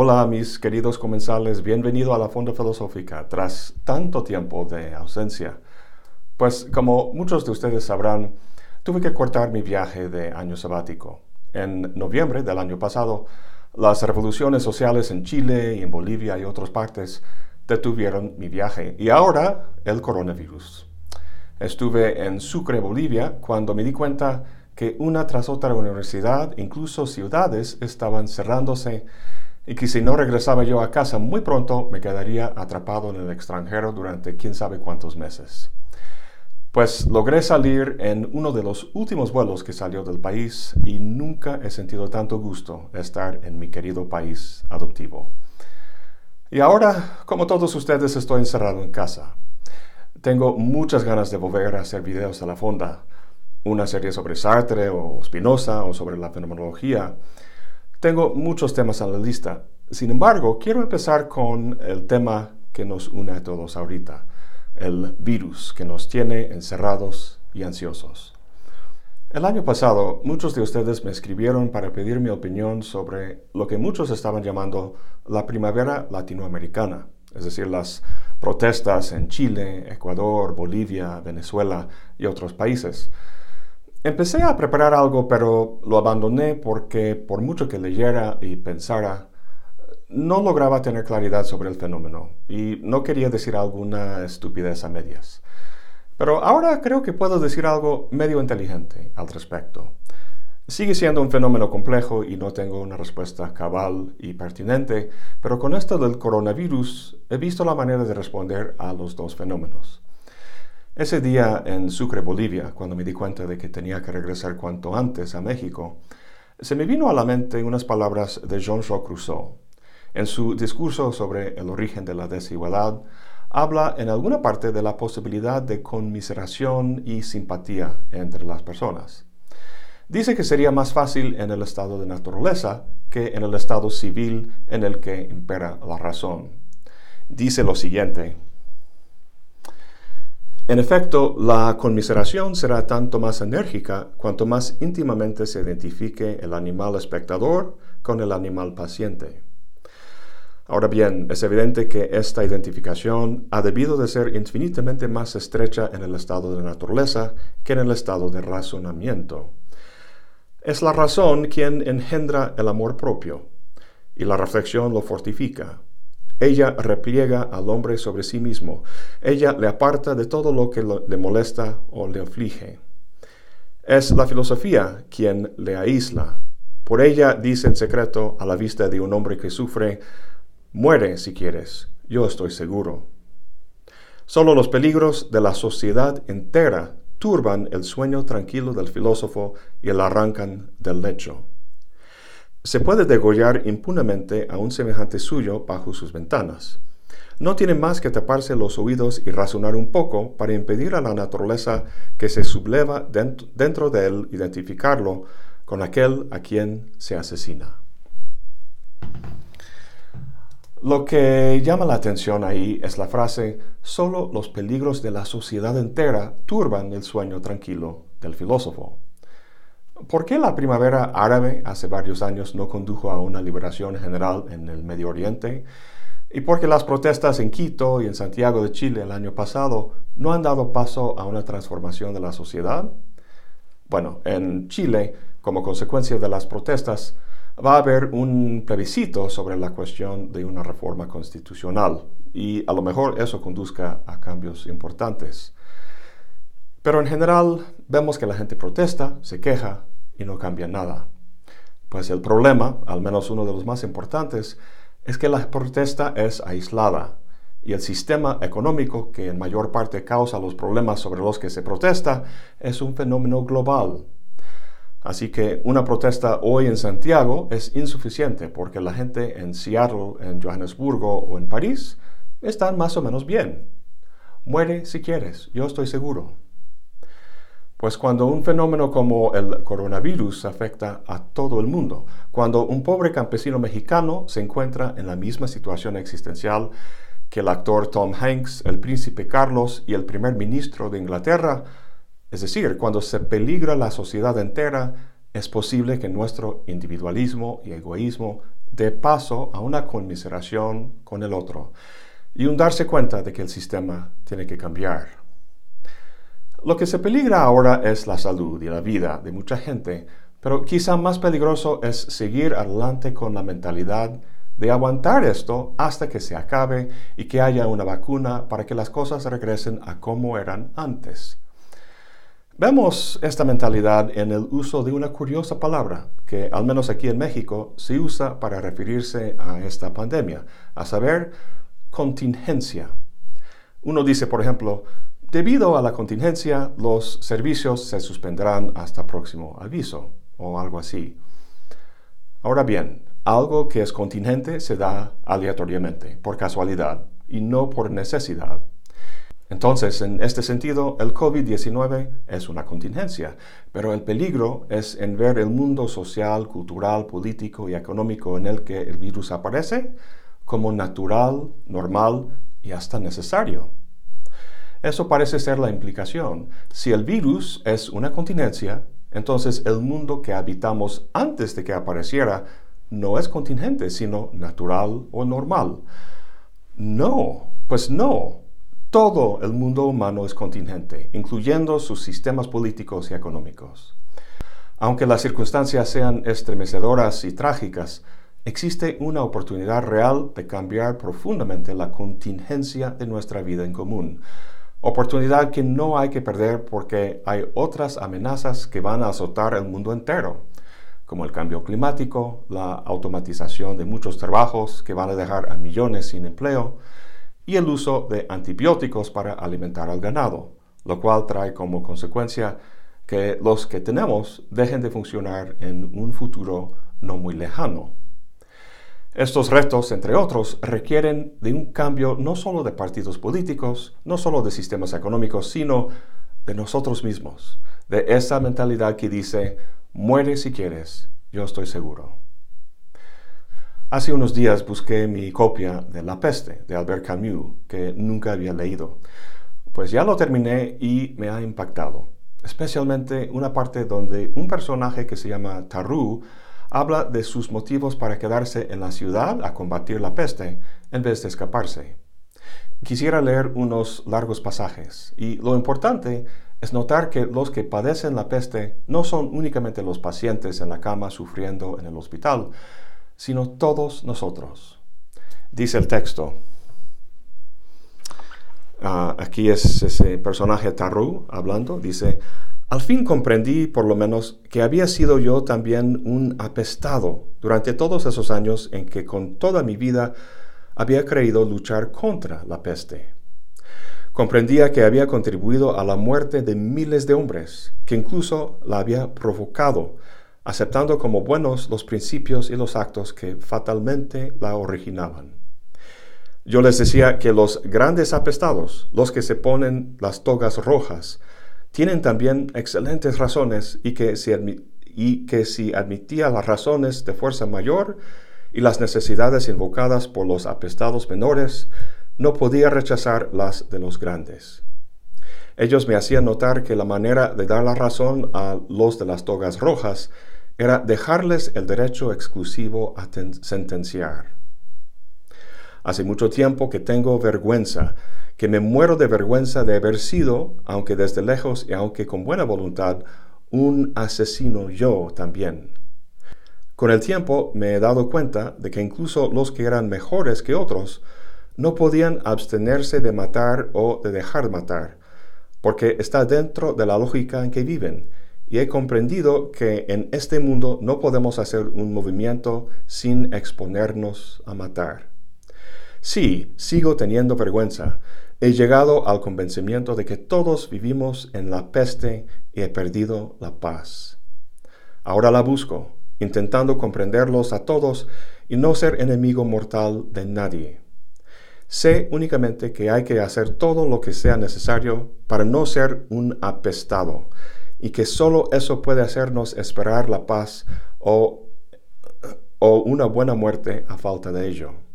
Hola mis queridos comensales, bienvenido a la Fonda Filosófica tras tanto tiempo de ausencia. Pues como muchos de ustedes sabrán, tuve que cortar mi viaje de año sabático. En noviembre del año pasado, las revoluciones sociales en Chile y en Bolivia y otras partes detuvieron mi viaje y ahora el coronavirus. Estuve en Sucre, Bolivia, cuando me di cuenta que una tras otra universidad, incluso ciudades, estaban cerrándose y que si no regresaba yo a casa muy pronto me quedaría atrapado en el extranjero durante quién sabe cuántos meses. Pues logré salir en uno de los últimos vuelos que salió del país y nunca he sentido tanto gusto estar en mi querido país adoptivo. Y ahora, como todos ustedes, estoy encerrado en casa. Tengo muchas ganas de volver a hacer videos a la fonda, una serie sobre Sartre o Spinoza o sobre la fenomenología, tengo muchos temas en la lista. Sin embargo, quiero empezar con el tema que nos une a todos ahorita, el virus que nos tiene encerrados y ansiosos. El año pasado, muchos de ustedes me escribieron para pedir mi opinión sobre lo que muchos estaban llamando la primavera latinoamericana, es decir, las protestas en Chile, Ecuador, Bolivia, Venezuela y otros países. Empecé a preparar algo, pero lo abandoné porque por mucho que leyera y pensara, no lograba tener claridad sobre el fenómeno y no quería decir alguna estupidez a medias. Pero ahora creo que puedo decir algo medio inteligente al respecto. Sigue siendo un fenómeno complejo y no tengo una respuesta cabal y pertinente, pero con esto del coronavirus he visto la manera de responder a los dos fenómenos. Ese día en Sucre, Bolivia, cuando me di cuenta de que tenía que regresar cuanto antes a México, se me vino a la mente unas palabras de Jean-Jacques Rousseau. En su discurso sobre el origen de la desigualdad, habla en alguna parte de la posibilidad de conmiseración y simpatía entre las personas. Dice que sería más fácil en el estado de naturaleza que en el estado civil en el que impera la razón. Dice lo siguiente, en efecto, la conmiseración será tanto más enérgica cuanto más íntimamente se identifique el animal espectador con el animal paciente. Ahora bien, es evidente que esta identificación ha debido de ser infinitamente más estrecha en el estado de naturaleza que en el estado de razonamiento. Es la razón quien engendra el amor propio, y la reflexión lo fortifica. Ella repliega al hombre sobre sí mismo. Ella le aparta de todo lo que le molesta o le aflige. Es la filosofía quien le aísla. Por ella dice en secreto a la vista de un hombre que sufre, muere si quieres, yo estoy seguro. Solo los peligros de la sociedad entera turban el sueño tranquilo del filósofo y el arrancan del lecho. Se puede degollar impunemente a un semejante suyo bajo sus ventanas. No tiene más que taparse los oídos y razonar un poco para impedir a la naturaleza que se subleva dentro, de él identificarlo con aquel a quien se asesina. Lo que llama la atención ahí es la frase, solo los peligros de la sociedad entera turban el sueño tranquilo del filósofo. ¿Por qué la primavera árabe hace varios años no condujo a una liberación general en el Medio Oriente? ¿Y por qué las protestas en Quito y en Santiago de Chile el año pasado no han dado paso a una transformación de la sociedad? Bueno, en Chile, como consecuencia de las protestas, va a haber un plebiscito sobre la cuestión de una reforma constitucional y a lo mejor eso conduzca a cambios importantes. Pero en general vemos que la gente protesta, se queja y no cambia nada. Pues el problema, al menos uno de los más importantes, es que la protesta es aislada y el sistema económico que en mayor parte causa los problemas sobre los que se protesta es un fenómeno global. Así que una protesta hoy en Santiago es insuficiente porque la gente en Seattle, en Johannesburgo o en París están más o menos bien. Muere si quieres, yo estoy seguro. Pues cuando un fenómeno como el coronavirus afecta a todo el mundo, cuando un pobre campesino mexicano se encuentra en la misma situación existencial que el actor Tom Hanks, el príncipe Carlos y el primer ministro de Inglaterra, es decir, cuando se peligra la sociedad entera, es posible que nuestro individualismo y egoísmo dé paso a una conmiseración con el otro y un darse cuenta de que el sistema tiene que cambiar. Lo que se peligra ahora es la salud y la vida de mucha gente, pero quizá más peligroso es seguir adelante con la mentalidad de aguantar esto hasta que se acabe y que haya una vacuna para que las cosas regresen a como eran antes. Vemos esta mentalidad en el uso de una curiosa palabra que, al menos aquí en México, se usa para referirse a esta pandemia, a saber, contingencia. Uno dice, por ejemplo, debido a la contingencia, los servicios se suspenderán hasta próximo aviso, o algo así. Ahora bien, algo que es contingente se da aleatoriamente, por casualidad, y no por necesidad. Entonces, en este sentido, el COVID-19 es una contingencia, pero el peligro es en ver el mundo social, cultural, político y económico en el que el virus aparece como natural, normal y hasta necesario. Eso parece ser la implicación. Si el virus es una contingencia, entonces el mundo que habitamos antes de que apareciera no es contingente, sino natural o normal. No, pues no. Todo el mundo humano es contingente, incluyendo sus sistemas políticos y económicos. Aunque las circunstancias sean estremecedoras y trágicas, existe una oportunidad real de cambiar profundamente la contingencia de nuestra vida en común. Oportunidad que no hay que perder porque hay otras amenazas que van a azotar el mundo entero como el cambio climático, la automatización de muchos trabajos que van a dejar a millones sin empleo, y el uso de antibióticos para alimentar al ganado, lo cual trae como consecuencia que los que tenemos dejen de funcionar en un futuro no muy lejano. Estos retos, entre otros, requieren de un cambio no solo de partidos políticos, no solo de sistemas económicos, sino de nosotros mismos, de esa mentalidad que dice, Muere si quieres, yo estoy seguro. Hace unos días busqué mi copia de La peste de Albert Camus, que nunca había leído. Pues ya lo terminé y me ha impactado, especialmente una parte donde un personaje que se llama Tarú habla de sus motivos para quedarse en la ciudad a combatir la peste en vez de escaparse. Quisiera leer unos largos pasajes y lo importante es notar que los que padecen la peste no son únicamente los pacientes en la cama sufriendo en el hospital, sino todos nosotros. Dice el texto. Ah, aquí es ese personaje Taru hablando. Dice, al fin comprendí por lo menos que había sido yo también un apestado durante todos esos años en que con toda mi vida había creído luchar contra la peste. Comprendía que había contribuido a la muerte de miles de hombres, que incluso la había provocado, aceptando como buenos los principios y los actos que fatalmente la originaban. Yo les decía que los grandes apestados, los que se ponen las togas rojas, tienen también excelentes razones y que si, admitía las razones de fuerza mayor y las necesidades invocadas por los apestados menores, no podía rechazar las de los grandes. Ellos me hacían notar que la manera de dar la razón a los de las togas rojas era dejarles el derecho exclusivo a sentenciar. Hace mucho tiempo que tengo vergüenza, que me muero de vergüenza de haber sido, aunque desde lejos y aunque con buena voluntad, un asesino yo también. Con el tiempo me he dado cuenta de que incluso los que eran mejores que otros no podían abstenerse de matar o de dejar matar, porque está dentro de la lógica en que viven, y he comprendido que en este mundo no podemos hacer un movimiento sin exponernos a matar. Sí, sigo teniendo vergüenza. He llegado al convencimiento de que todos vivimos en la peste y he perdido la paz. Ahora la busco, intentando comprenderlos a todos y no ser enemigo mortal de nadie. Sé únicamente que hay que hacer todo lo que sea necesario para no ser un apestado y que solo eso puede hacernos esperar la paz o, o una buena muerte a falta de ello.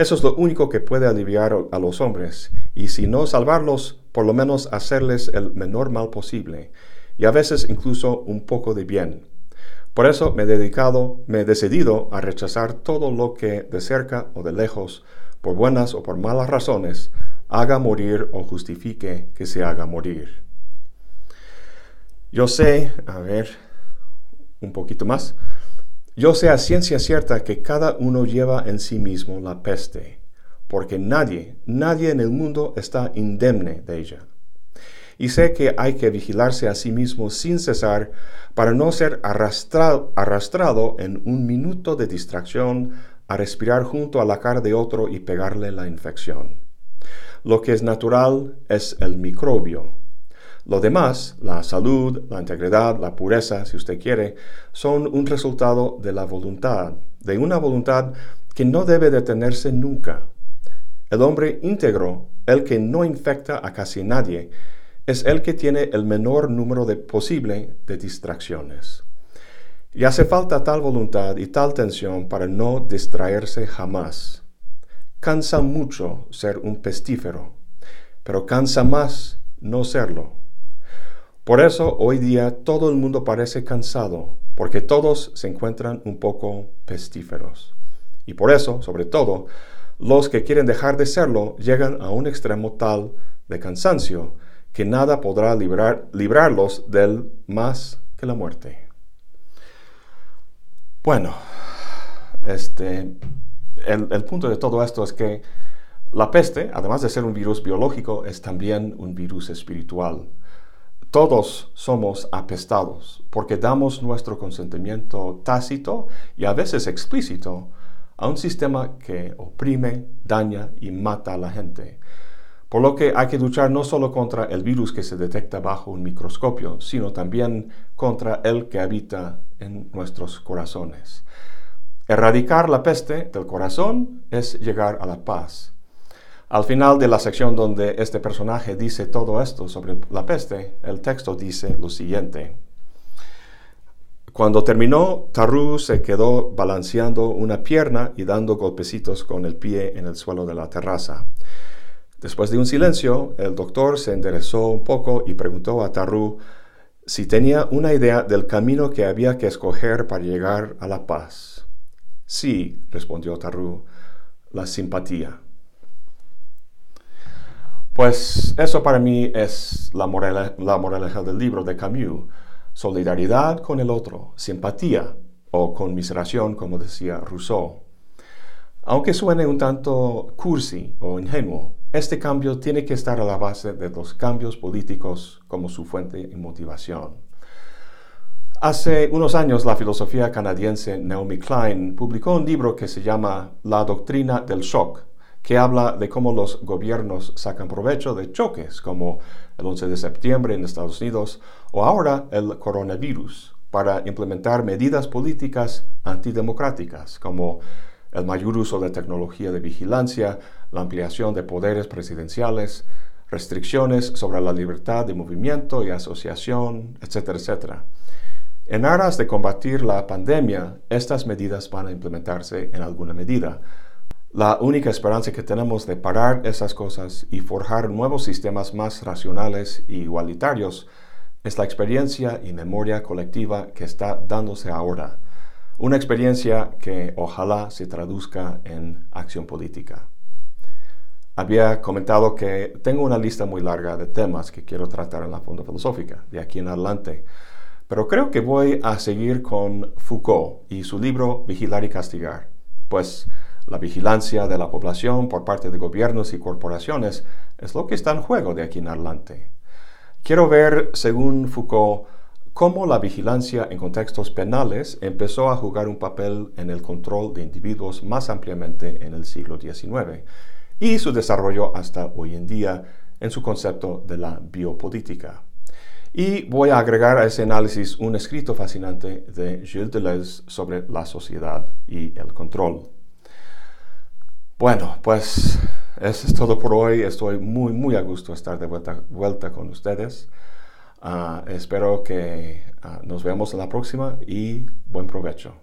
Eso es lo único que puede aliviar a los hombres, y si no salvarlos, por lo menos hacerles el menor mal posible, y a veces incluso un poco de bien. Por eso me he dedicado, me he decidido a rechazar todo lo que de cerca o de lejos, por buenas o por malas razones, haga morir o justifique que se haga morir. Yo sé, a ver, un poquito más, yo sé a ciencia cierta que cada uno lleva en sí mismo la peste, porque nadie, nadie en el mundo está indemne de ella. Y sé que hay que vigilarse a sí mismo sin cesar para no ser arrastrado, arrastrado en un minuto de distracción a respirar junto a la cara de otro y pegarle la infección. Lo que es natural es el microbio, lo demás, la salud, la integridad, la pureza, si usted quiere, son un resultado de la voluntad, de una voluntad que no debe detenerse nunca. El hombre íntegro, el que no infecta a casi nadie, es el que tiene el menor número posible de distracciones. Y hace falta tal voluntad y tal tensión para no distraerse jamás. Cansa mucho ser un pestífero, pero cansa más no serlo. Por eso hoy día todo el mundo parece cansado, porque todos se encuentran un poco pestíferos. Y por eso, sobre todo, los que quieren dejar de serlo llegan a un extremo tal de cansancio que nada podrá librarlos del más que la muerte. Bueno, este, el, el punto de todo esto es que la peste, además de ser un virus biológico, es también un virus espiritual. Todos somos apestados porque damos nuestro consentimiento tácito y a veces explícito a un sistema que oprime, daña y mata a la gente. Por lo que hay que luchar no solo contra el virus que se detecta bajo un microscopio, sino también contra el que habita en nuestros corazones. Erradicar la peste del corazón es llegar a la paz. Al final de la sección donde este personaje dice todo esto sobre la peste, el texto dice lo siguiente. Cuando terminó, Tarú se quedó balanceando una pierna y dando golpecitos con el pie en el suelo de la terraza. Después de un silencio, el doctor se enderezó un poco y preguntó a Tarú si tenía una idea del camino que había que escoger para llegar a la paz. Sí, respondió Tarú, la simpatía. Pues eso para mí es la, moraleja del libro de Camus. Solidaridad con el otro, simpatía o conmiseración, como decía Rousseau. Aunque suene un tanto cursi o ingenuo, este cambio tiene que estar a la base de los cambios políticos como su fuente y motivación. Hace unos años la filosofía canadiense Naomi Klein publicó un libro que se llama La doctrina del shock, que habla de cómo los gobiernos sacan provecho de choques como el 11 de septiembre en Estados Unidos o ahora el coronavirus para implementar medidas políticas antidemocráticas como el mayor uso de tecnología de vigilancia, la ampliación de poderes presidenciales, restricciones sobre la libertad de movimiento y asociación, etcétera, etcétera. En aras de combatir la pandemia, estas medidas van a implementarse en alguna medida, la única esperanza que tenemos de parar esas cosas y forjar nuevos sistemas más racionales e igualitarios es la experiencia y memoria colectiva que está dándose ahora. Una experiencia que ojalá se traduzca en acción política. Había comentado que tengo una lista muy larga de temas que quiero tratar en la Fonda Filosófica de aquí en adelante, pero creo que voy a seguir con Foucault y su libro Vigilar y Castigar, pues la vigilancia de la población por parte de gobiernos y corporaciones es lo que está en juego de aquí en adelante. Quiero ver, según Foucault, cómo la vigilancia en contextos penales empezó a jugar un papel en el control de individuos más ampliamente en el siglo XIX y su desarrollo hasta hoy en día en su concepto de la biopolítica. Y voy a agregar a ese análisis un escrito fascinante de Gilles Deleuze sobre la sociedad y el control. Bueno, pues eso es todo por hoy. Estoy muy, muy a gusto estar de vuelta, vuelta con ustedes. Ah, espero que ah, nos veamos en la próxima y buen provecho.